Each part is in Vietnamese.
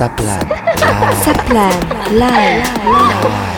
Saplan. Saplan Live. Live.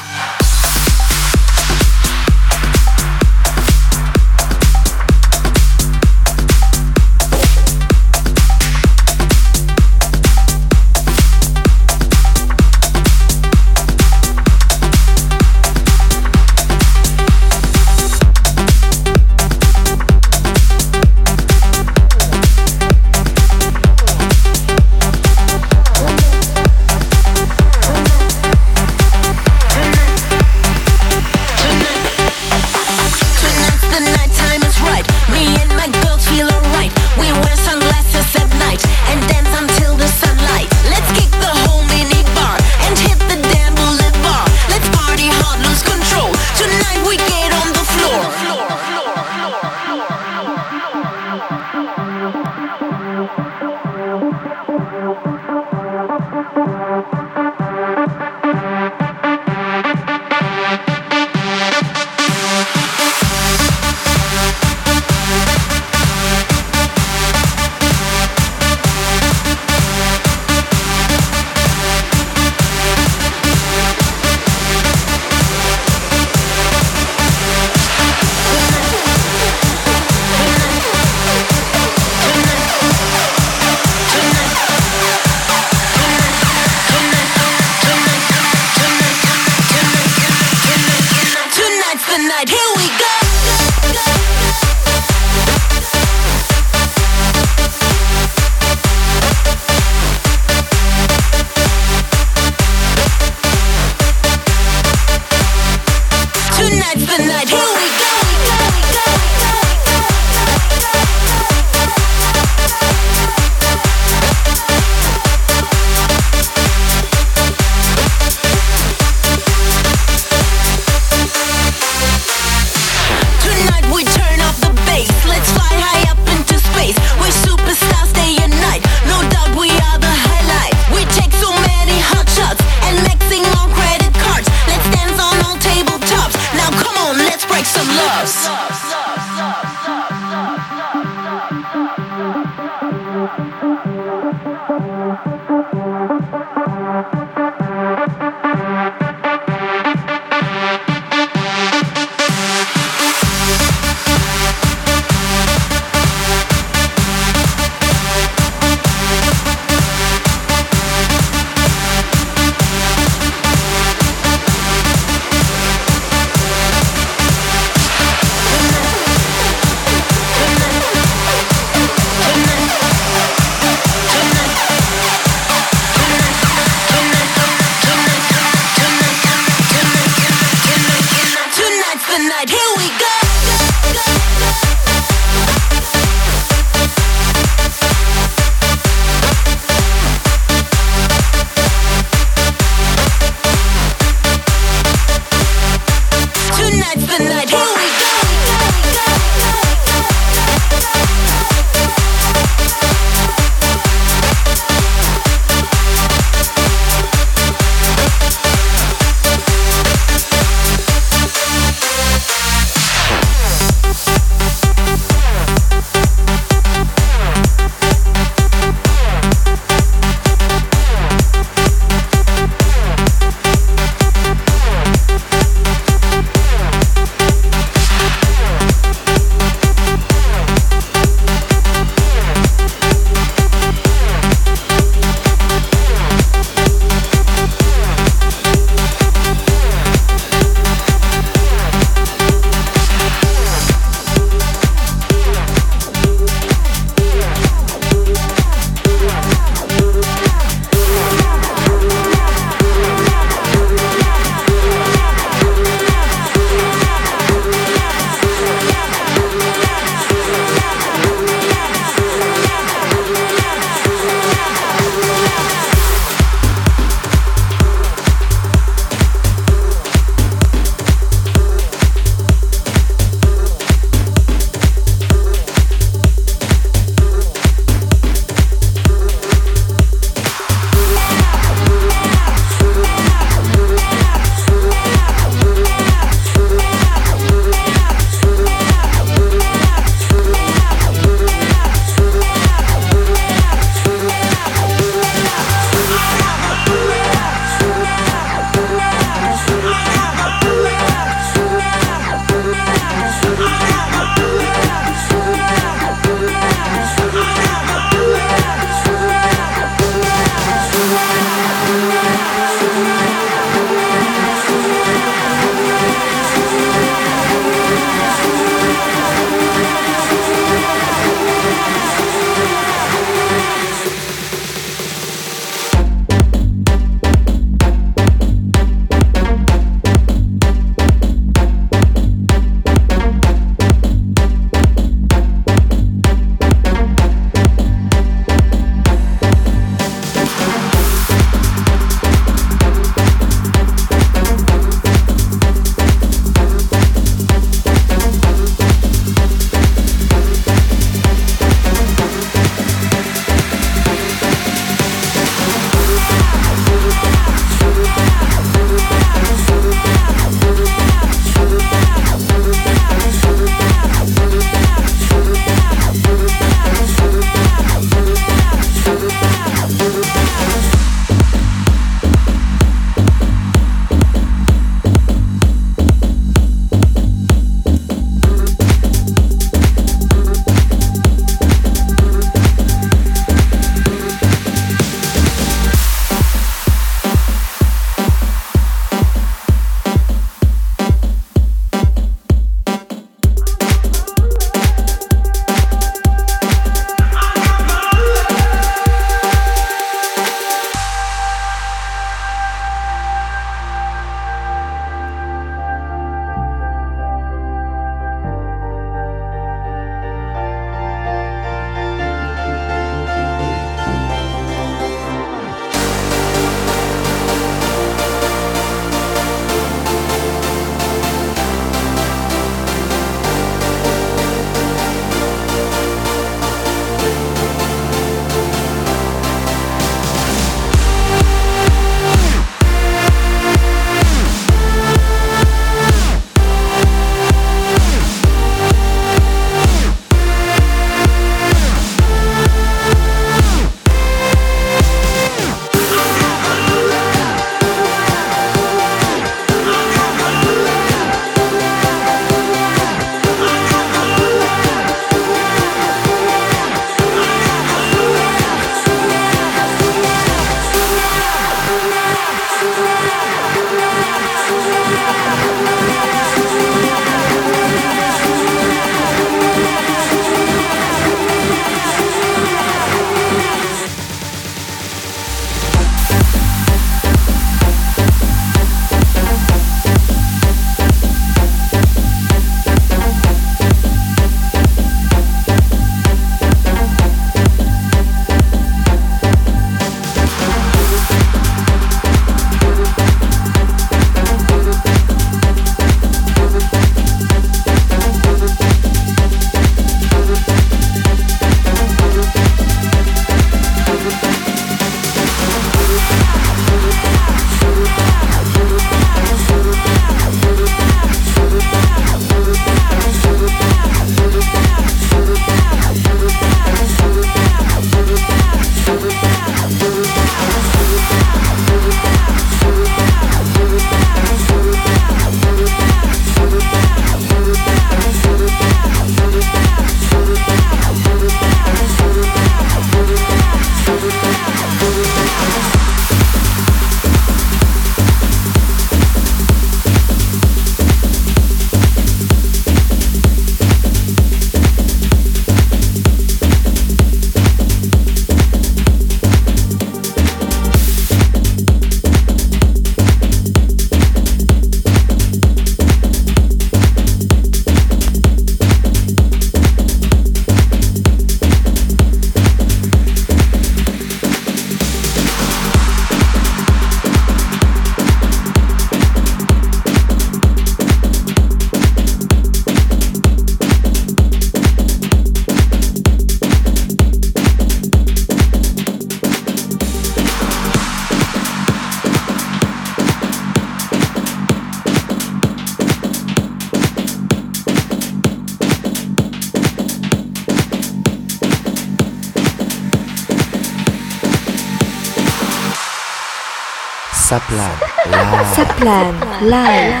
Live.